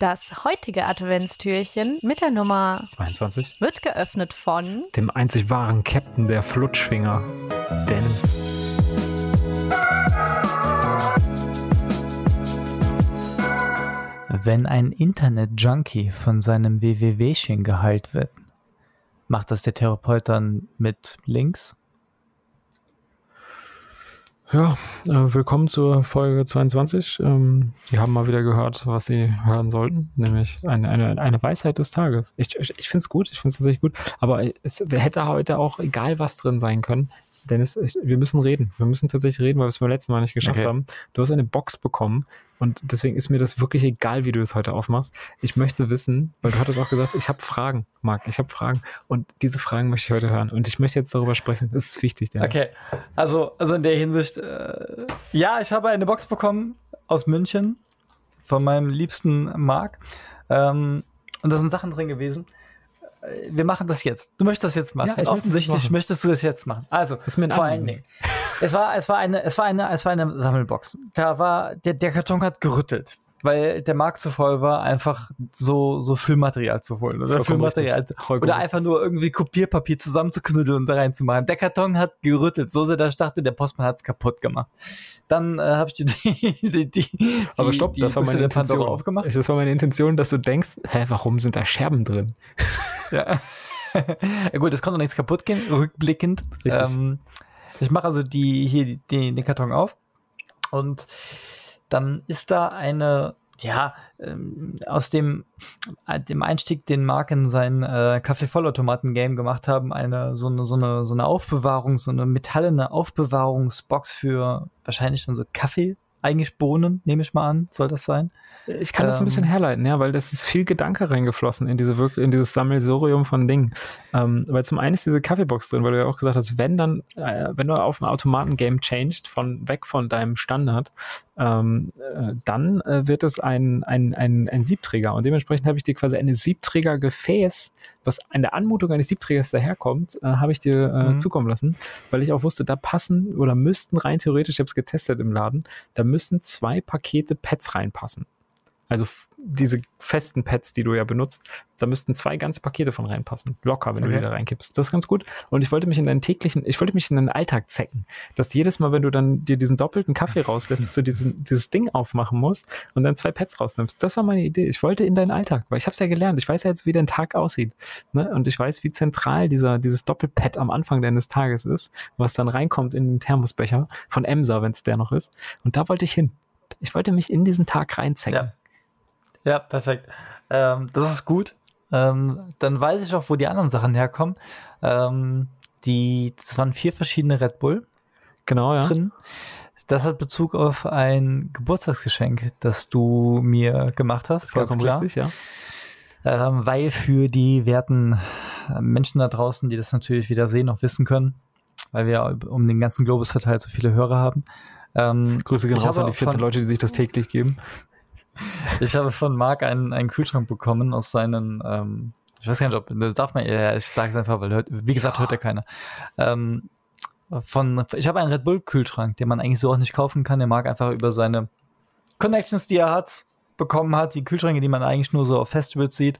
Das heutige Adventstürchen mit der Nummer 22 wird geöffnet von dem einzig wahren Captain der Flutschfinger, Dennis. Wenn ein Internet-Junkie von seinem WWWchen geheilt wird, macht das der Therapeut dann mit Links? Ja, äh, willkommen zur Folge 22. Ähm, Sie haben mal wieder gehört, was Sie hören sollten, nämlich eine, eine, eine Weisheit des Tages. Ich, ich, ich finde es gut, ich finde es tatsächlich gut, aber es hätte heute auch egal was drin sein können. Dennis, ich, wir müssen reden. Wir müssen tatsächlich reden, weil wir es beim letzten Mal nicht geschafft Okay. haben. Du hast eine Box bekommen und deswegen ist mir das wirklich egal, wie du das heute aufmachst. Ich möchte wissen, weil du hattest auch gesagt, ich habe Fragen, Marc, ich habe Fragen und diese Fragen möchte ich heute hören und ich möchte jetzt darüber sprechen. Das ist wichtig, Dennis. Okay, also, also in der Hinsicht, äh, ja, ich habe eine Box bekommen aus München von meinem liebsten Marc. Ähm, und da sind Sachen drin gewesen. Äh, Wir machen das jetzt. Du möchtest das jetzt machen. Ja, Offensichtlich machen. möchtest du das jetzt machen. Also, vor allen Dingen. Es war, es war eine, es war eine, es war eine Sammelbox. Da war, der, der Karton hat gerüttelt. Weil der Markt zu voll war, einfach so, so Füllmaterial zu holen. Oder Füllmaterial. Oder einfach nur irgendwie Kopierpapier zusammenzuknüdeln und da reinzumachen. Der Karton hat gerüttelt, so sehr, dass ich dachte, der Postmann hat es kaputt gemacht. Dann äh, habe ich die, die, die, Aber stopp, die das war meine Intention. aufgemacht. Das war meine Intention, dass du denkst, hä, warum sind da Scherben drin? Ja. gut, es konnte nichts kaputt gehen, rückblickend. Richtig. Ähm, ich mache also die, hier die, den Karton auf und dann ist da eine, ja, ähm, aus dem, äh, dem Einstieg, den Mark in sein äh, Kaffee-Vollautomaten-Game gemacht haben, eine so, eine so eine so eine Aufbewahrung, so eine metallene Aufbewahrungsbox für wahrscheinlich dann so Kaffee, eigentlich Bohnen, nehme ich mal an, soll das sein. Ich kann das ein bisschen Ähm. herleiten, ja, weil das ist viel Gedanke reingeflossen in diese wirk- in dieses Sammelsurium von Dingen. Ähm, weil zum einen ist diese Kaffeebox drin, weil du ja auch gesagt hast, wenn dann, äh, wenn du auf ein Automatengame changed, von weg von deinem Standard, ähm, äh, dann äh, wird es ein, ein, ein, ein Siebträger. Und dementsprechend habe ich dir quasi eine Siebträger-Gefäß, was an der Anmutung eines Siebträgers daherkommt, äh, habe ich dir äh, Mhm. zukommen lassen, weil ich auch wusste, da passen oder müssten rein theoretisch, ich habe es getestet im Laden, da müssen zwei Pakete Pads reinpassen. Also diese festen Pads, die du ja benutzt, da müssten zwei ganze Pakete von reinpassen. Locker, wenn du Okay. die da reinkippst. Das ist ganz gut. Und ich wollte mich in deinen täglichen, ich wollte mich in deinen Alltag zecken. Dass jedes Mal, wenn du dann dir diesen doppelten Kaffee rauslässt, dass du diesen, dieses Ding aufmachen musst und dann zwei Pads rausnimmst. Das war meine Idee. Ich wollte in deinen Alltag, weil ich habe es ja gelernt. Ich weiß ja jetzt, wie dein Tag aussieht. Ne? Und ich weiß, wie zentral dieser, dieses Doppelpad am Anfang deines Tages ist, was dann reinkommt in den Thermosbecher von Emsa, wenn es der noch ist. Und da wollte ich hin. Ich wollte mich in diesen Tag reinzecken. Ja. Ja, perfekt. Ähm, das ist gut. Ähm, dann weiß ich auch, wo die anderen Sachen herkommen. Ähm, die, das waren vier verschiedene Red Bull Genau, ja. drin. Das hat Bezug auf ein Geburtstagsgeschenk, das du mir gemacht hast. Vollkommen ganz klar. richtig, ja. Ähm, weil für die werten äh, Menschen da draußen, die das natürlich wieder sehen, auch wissen können, weil wir um den ganzen Globus verteilt so viele Hörer haben. Ähm, Grüße gehen raus an die 14 von- Leute, die sich das täglich geben. Ich habe von Marc einen, einen Kühlschrank bekommen aus seinen, ähm, ich weiß gar nicht, ob, darf man, ja, ich sage es einfach, weil, hört, wie gesagt, hört ja keiner. Ähm, von, ich habe einen Red Bull Kühlschrank, den man eigentlich so auch nicht kaufen kann. Der Marc einfach über seine Connections, die er hat, bekommen hat, die Kühlschränke, die man eigentlich nur so auf Festivals sieht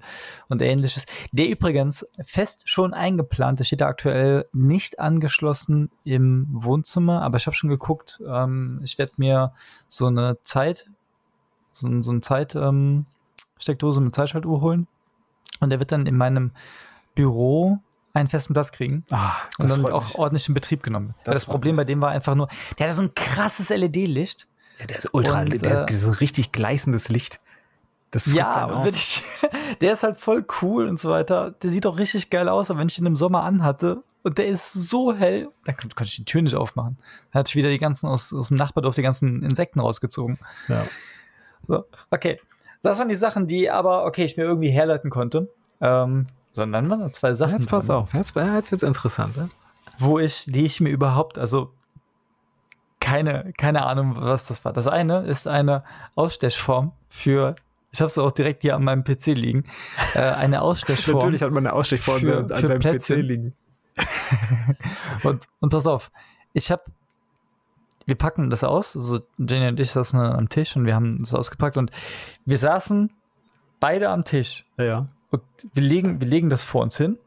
und ähnliches. Der übrigens fest schon eingeplant, der steht da aktuell nicht angeschlossen im Wohnzimmer, aber ich habe schon geguckt, ähm, ich werde mir so eine Zeit, so, ein- so eine Zeit, ähm, mit Zeitschaltuhr holen und der wird dann in meinem Büro einen festen Platz kriegen Ah, und dann auch mich. ordentlich in Betrieb genommen. Das Das, das Problem mich. bei dem war einfach nur, der hatte so ein krasses LED-Licht. Ja, der ist ultra, Und, der ist, äh, ist ein richtig gleißendes Licht. Das Ja, wirklich. Der ist halt voll cool und so weiter. Der sieht auch richtig geil aus, aber wenn ich ihn im Sommer anhatte und der ist so hell, dann kon- konnte ich die Tür nicht aufmachen. Dann hatte ich wieder die ganzen aus, aus dem Nachbardorf die ganzen Insekten rausgezogen. Ja. So, okay. Das waren die Sachen, die aber, okay, ich mir irgendwie herleiten konnte. Ähm, sondern waren da zwei Sachen. Jetzt pass auf, jetzt, jetzt wird's interessant. Ne? Wo ich, die ich mir überhaupt, also keine, keine Ahnung, was das war. Das eine ist eine Ausstechform für, ich habe es auch direkt hier an meinem PC liegen, äh, eine Ausstechform. Natürlich hat man eine Ausstechform Für- an seinem. PC liegen. Und, und pass auf, ich habe, wir packen das aus, also Jenny und ich saßen am Tisch und wir haben das ausgepackt und wir saßen beide am Tisch. Ja. Und wir legen, wir legen das vor uns hin.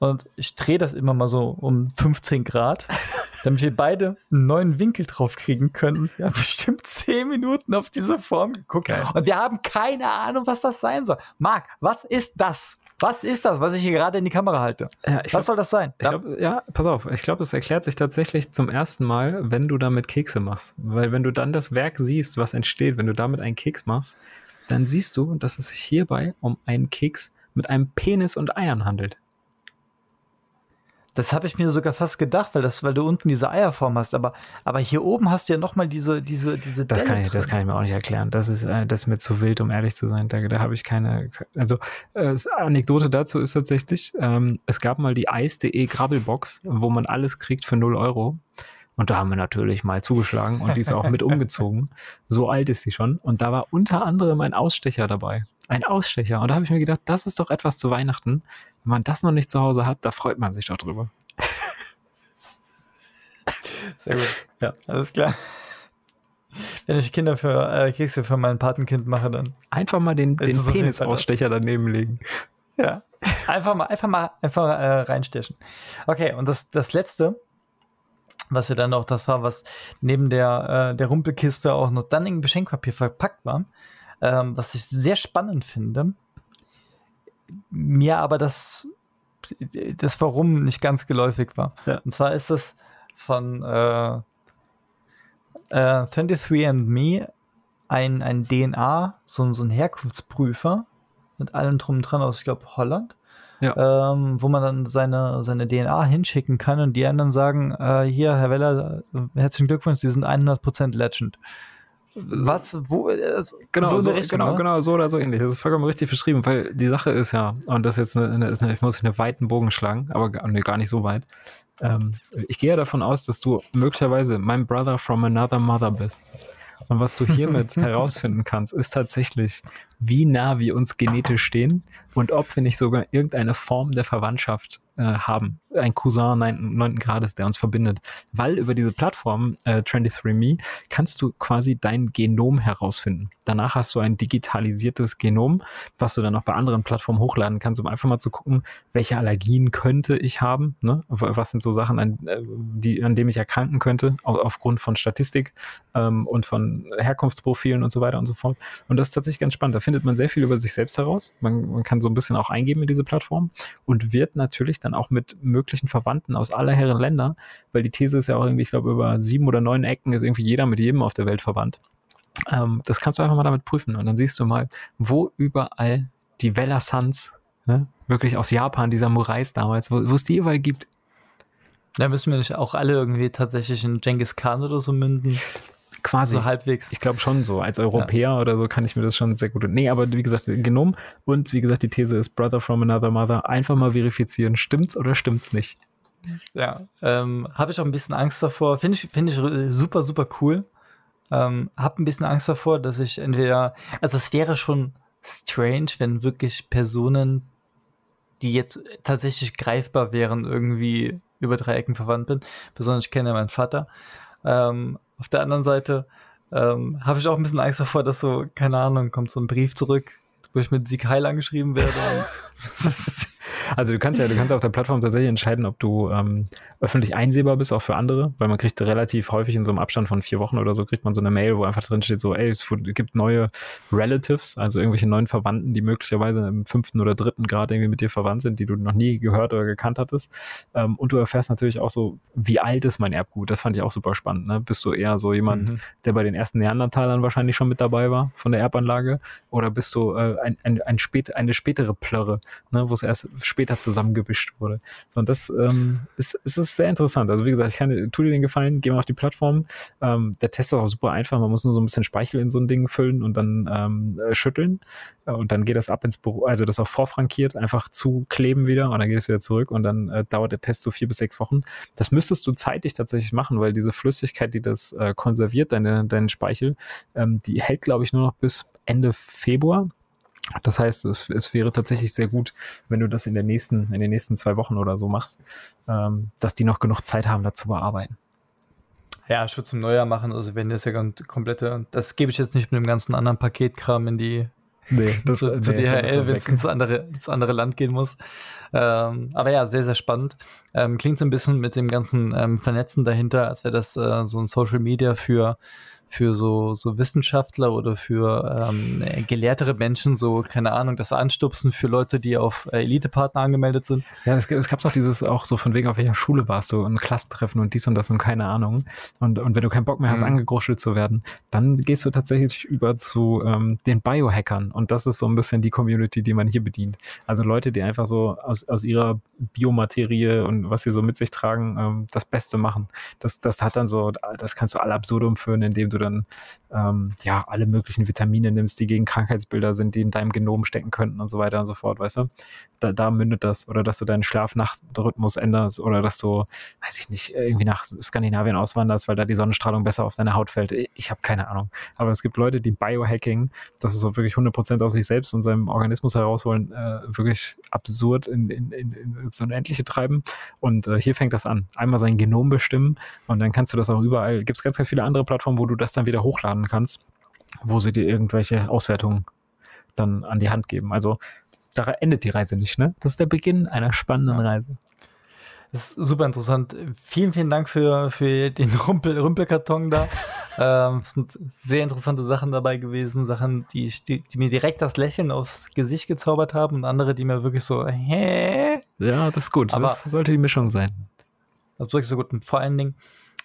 Und ich drehe das immer mal so um 15 Grad, damit wir beide einen neuen Winkel drauf kriegen können. Wir haben bestimmt 10 Minuten auf diese Form geguckt. Geil. Und wir haben keine Ahnung, was das sein soll. Marc, was ist das? Was ist das, was ich hier gerade in die Kamera halte? ja was soll das sein? Ich glaub, ja, pass auf, ich glaube, es erklärt sich tatsächlich zum ersten Mal, wenn du damit Kekse machst. Weil wenn du dann das Werk siehst, was entsteht, wenn du damit einen Keks machst, dann siehst du, dass es sich hierbei um einen Keks mit einem Penis und Eiern handelt. Das habe ich mir sogar fast gedacht, weil, das, weil du unten diese Eierform hast. Aber, aber hier oben hast du ja nochmal diese, diese, diese Das Delle kann, ich, das drin. kann ich mir auch nicht erklären. Das ist, äh, das ist mir zu wild, um ehrlich zu sein. Da, da habe ich keine. Also, äh, das Anekdote dazu ist tatsächlich, ähm, es gab mal die Eis.de Grabbelbox, wo man alles kriegt für 0 Euro. Und da haben wir natürlich mal zugeschlagen und die ist auch mit umgezogen. So alt ist sie schon. Und da war unter anderem ein Ausstecher dabei. Ein Ausstecher. Und da habe ich mir gedacht, das ist doch etwas zu Weihnachten. Wenn man das noch nicht zu Hause hat, da freut man sich doch drüber. Sehr gut. Ja, alles klar. Wenn ich Kinder für äh, Kekse für mein Patenkind mache, dann Einfach mal den, den Fall Penisausstecher daneben legen. ja. Einfach mal, einfach mal, einfach äh, reinstechen. Okay, und das, das letzte, was ja dann auch das war, was neben der, äh, der Rumpelkiste auch noch dann in Beschenkpapier verpackt war, ähm, was ich sehr spannend finde, mir aber das, das Warum nicht ganz geläufig war. Ja. Und zwar ist es von äh, äh, 23andMe ein, ein DNA, so, ein- so ein Herkunftsprüfer mit allem drum und dran aus, ich glaube, Holland. Ja. Ähm, wo man dann seine, seine DNA hinschicken kann und die anderen sagen, äh, hier, Herr Weller, äh, herzlichen Glückwunsch, Sie sind 100% Legend. Was, wo, also, Genau, so, der Richtung, genau, ne? genau, so oder so ähnlich. Das ist vollkommen richtig beschrieben, weil die Sache ist ja, und das ist jetzt eine, eine, eine ich muss einen weiten Bogen schlagen, aber gar, nee, gar nicht so weit. Ähm, ich gehe ja davon aus, dass du möglicherweise mein Brother from another mother bist. Und was du hiermit herausfinden kannst, ist tatsächlich, wie nah wir uns genetisch stehen und ob wir nicht sogar irgendeine Form der Verwandtschaft äh, haben. Ein Cousin neunten Grades, der uns verbindet. Weil über diese Plattform äh, 23me kannst du quasi dein Genom herausfinden. Danach hast du ein digitalisiertes Genom, was du dann auch bei anderen Plattformen hochladen kannst, um einfach mal zu gucken, welche Allergien könnte ich haben, ne? was sind so Sachen, an, äh, die, an denen ich erkranken könnte, au- aufgrund von Statistik ähm, und von Herkunftsprofilen und so weiter und so fort. Und das ist tatsächlich ganz spannend. Da findet man sehr viel über sich selbst heraus. Man, man kann so ein bisschen auch eingeben in diese Plattform und wird natürlich dann auch mit möglichen Verwandten aus aller Herren Länder, weil die These ist ja auch irgendwie, ich glaube, über sieben oder neun Ecken ist irgendwie jeder mit jedem auf der Welt verwandt. Ähm, das kannst du einfach mal damit prüfen und dann siehst du mal, wo überall die Vella Suns, ne, wirklich aus Japan, die Samurais damals, wo wo es die überall gibt. Da müssen wir nicht auch alle irgendwie tatsächlich in Genghis Khan oder so münden. Quasi. So halbwegs. Ich glaube schon so. Als Europäer oder so kann ich mir das schon sehr gut. Nee, aber wie gesagt, Genom und wie gesagt, die These ist Brother from another mother. Einfach mal verifizieren. Stimmt's oder stimmt's nicht? Ja, ähm, habe ich auch ein bisschen Angst davor. Finde ich, finde ich äh, super, super cool. Ähm, hab ein bisschen Angst davor, dass ich entweder, also es wäre schon strange, wenn wirklich Personen, die jetzt tatsächlich greifbar wären, irgendwie über drei Ecken verwandt bin. Besonders ich kenne ja meinen Vater. Ähm, auf der anderen Seite ähm, habe ich auch ein bisschen Angst davor, dass so, keine Ahnung, kommt so ein Brief zurück, wo ich mit Sieg Heil angeschrieben werde. Das ist, Also du kannst ja, du kannst auf der Plattform tatsächlich entscheiden, ob du ähm, öffentlich einsehbar bist, auch für andere, weil man kriegt relativ häufig in so einem Abstand von vier Wochen oder so, kriegt man so eine Mail, wo einfach drin steht, so, ey, es gibt neue Relatives, also irgendwelche neuen Verwandten, die möglicherweise im fünften oder dritten Grad irgendwie mit dir verwandt sind, die du noch nie gehört oder gekannt hattest. Ähm, und du erfährst natürlich auch so, wie alt ist mein Erbgut? Das fand ich auch super spannend. Ne? Bist du eher so jemand, Mhm. der bei den ersten Neandertalern wahrscheinlich schon mit dabei war von der Erbanlage? Oder bist du äh, ein, ein, ein spät, eine spätere Plörre, ne, wo es erst später zusammengewischt wurde? So, und das ähm, ist, ist, ist sehr interessant. Also wie gesagt, ich kann, tu dir den Gefallen, geh mal auf die Plattform. Ähm, der Test ist auch super einfach. Man muss nur so ein bisschen Speichel in so ein Ding füllen und dann ähm, äh, schütteln. Äh, Und dann geht das ab ins Büro, also das auch vorfrankiert, einfach zukleben wieder und dann geht es wieder zurück und dann äh, dauert der Test so vier bis sechs Wochen. Das müsstest du zeitig tatsächlich machen, weil diese Flüssigkeit, die das äh, konserviert, deine, deinen Speichel, ähm, die hält, glaube ich, nur noch bis Ende Februar. Das heißt, es, es wäre tatsächlich sehr gut, wenn du das in, der nächsten, in den nächsten zwei Wochen oder so machst, ähm, dass die noch genug Zeit haben, dazu bearbeiten. Ja, würde zum Neujahr machen, also wenn das ja ganz komplette, das gebe ich jetzt nicht mit dem ganzen anderen Paketkram in die, Nee, das, zu, nee, zu DHL, wenn es ins andere, ins andere Land gehen muss. Ähm, aber ja, sehr, sehr spannend. Ähm, klingt so ein bisschen mit dem ganzen ähm, Vernetzen dahinter, als wäre das äh, so ein Social Media für, für so, so Wissenschaftler oder für ähm, äh, gelehrtere Menschen, so, keine Ahnung, das Anstupsen für Leute, die auf äh, Elite-Partner angemeldet sind. Ja, es, es gab doch dieses auch so von wegen, auf welcher Schule warst du, ein Klassentreffen und dies und das und keine Ahnung. Und, und wenn du keinen Bock mehr hast, Mhm. angegruschelt zu werden, dann gehst du tatsächlich über zu ähm, den Biohackern. Und das ist so ein bisschen die Community, die man hier bedient. Also Leute, die einfach so aus, aus ihrer Biomaterie und was sie so mit sich tragen, ähm, das Beste machen. Das, das hat dann so, das kannst du alle absurdum führen, indem du dann ähm, ja alle möglichen Vitamine nimmst, die gegen Krankheitsbilder sind, die in deinem Genom stecken könnten und so weiter und so fort, weißt du? Da, da mündet das. Oder dass du deinen Schlaf-Nacht-Rhythmus änderst oder dass du, weiß ich nicht, irgendwie nach Skandinavien auswanderst, weil da die Sonnenstrahlung besser auf deine Haut fällt. Ich habe keine Ahnung. Aber es gibt Leute, die Biohacking, das ist so wirklich 100% aus sich selbst und seinem Organismus herausholen, äh, wirklich absurd in, in, in, in ins Unendliche treiben. Und äh, hier fängt das an. Einmal sein Genom bestimmen und dann kannst du das auch überall. Gibt es ganz, ganz viele andere Plattformen, wo du das dann wieder hochladen kannst, wo sie dir irgendwelche Auswertungen dann an die Hand geben. Also da endet die Reise nicht, ne? Das ist der Beginn einer spannenden. Reise. Das ist super interessant. Vielen, vielen Dank für, für den Rumpel, Rumpelkarton da. ähm, es sind sehr interessante Sachen dabei gewesen. Sachen, die, die, die mir direkt das Lächeln aufs Gesicht gezaubert haben und andere, die mir wirklich so, hä? Ja, das ist gut. Aber- das sollte die Mischung sein. Das ist wirklich so gut. Und vor allen Dingen,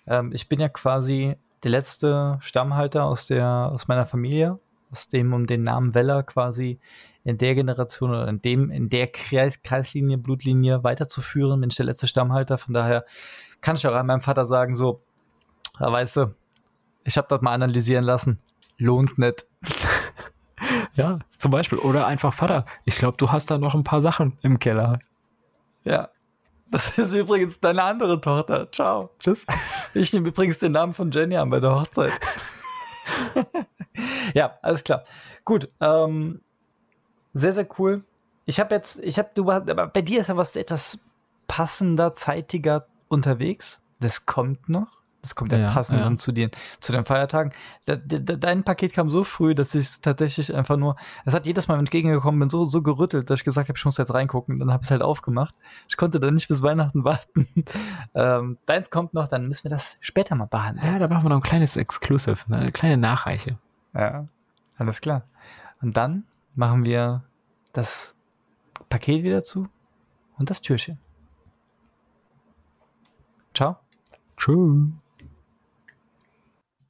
ähm, ich bin ja quasi der letzte Stammhalter aus, der, aus meiner Familie, aus dem um den Namen Weller quasi in der Generation oder in dem, in der Kreis, Kreislinie, Blutlinie weiterzuführen, bin ich der letzte Stammhalter. Von daher kann ich auch an meinem Vater sagen, so, da weißt du, ich habe das mal analysieren lassen. Lohnt nicht. Ja, zum Beispiel. Oder einfach Vater. Ich glaube, du hast da noch ein paar Sachen im Keller. Ja. Das ist übrigens deine andere Tochter. Ciao. Tschüss. Ich nehme übrigens den Namen von Jenny an bei der Hochzeit. ja, alles klar. Gut. Ähm, sehr, sehr cool. Ich habe jetzt, ich habe, du, aber bei dir ist ja was etwas passender, zeitiger unterwegs. Das kommt noch. Das kommt ja, Ja, passend ja. zu den, zu den Feiertagen. Da, da, dein Paket kam so früh, dass ich es tatsächlich einfach nur, es hat jedes Mal entgegengekommen, bin so, so gerüttelt, dass ich gesagt habe, ich muss jetzt reingucken. Dann habe ich es halt aufgemacht. Ich konnte dann nicht bis Weihnachten warten. ähm, deins kommt noch, dann müssen wir das später mal behandeln. Ja, da machen wir noch ein kleines Exclusive, ne? eine kleine Nachreiche. Ja, alles klar. Und dann machen wir das Paket wieder zu und das Türchen. Ciao. Tschüss.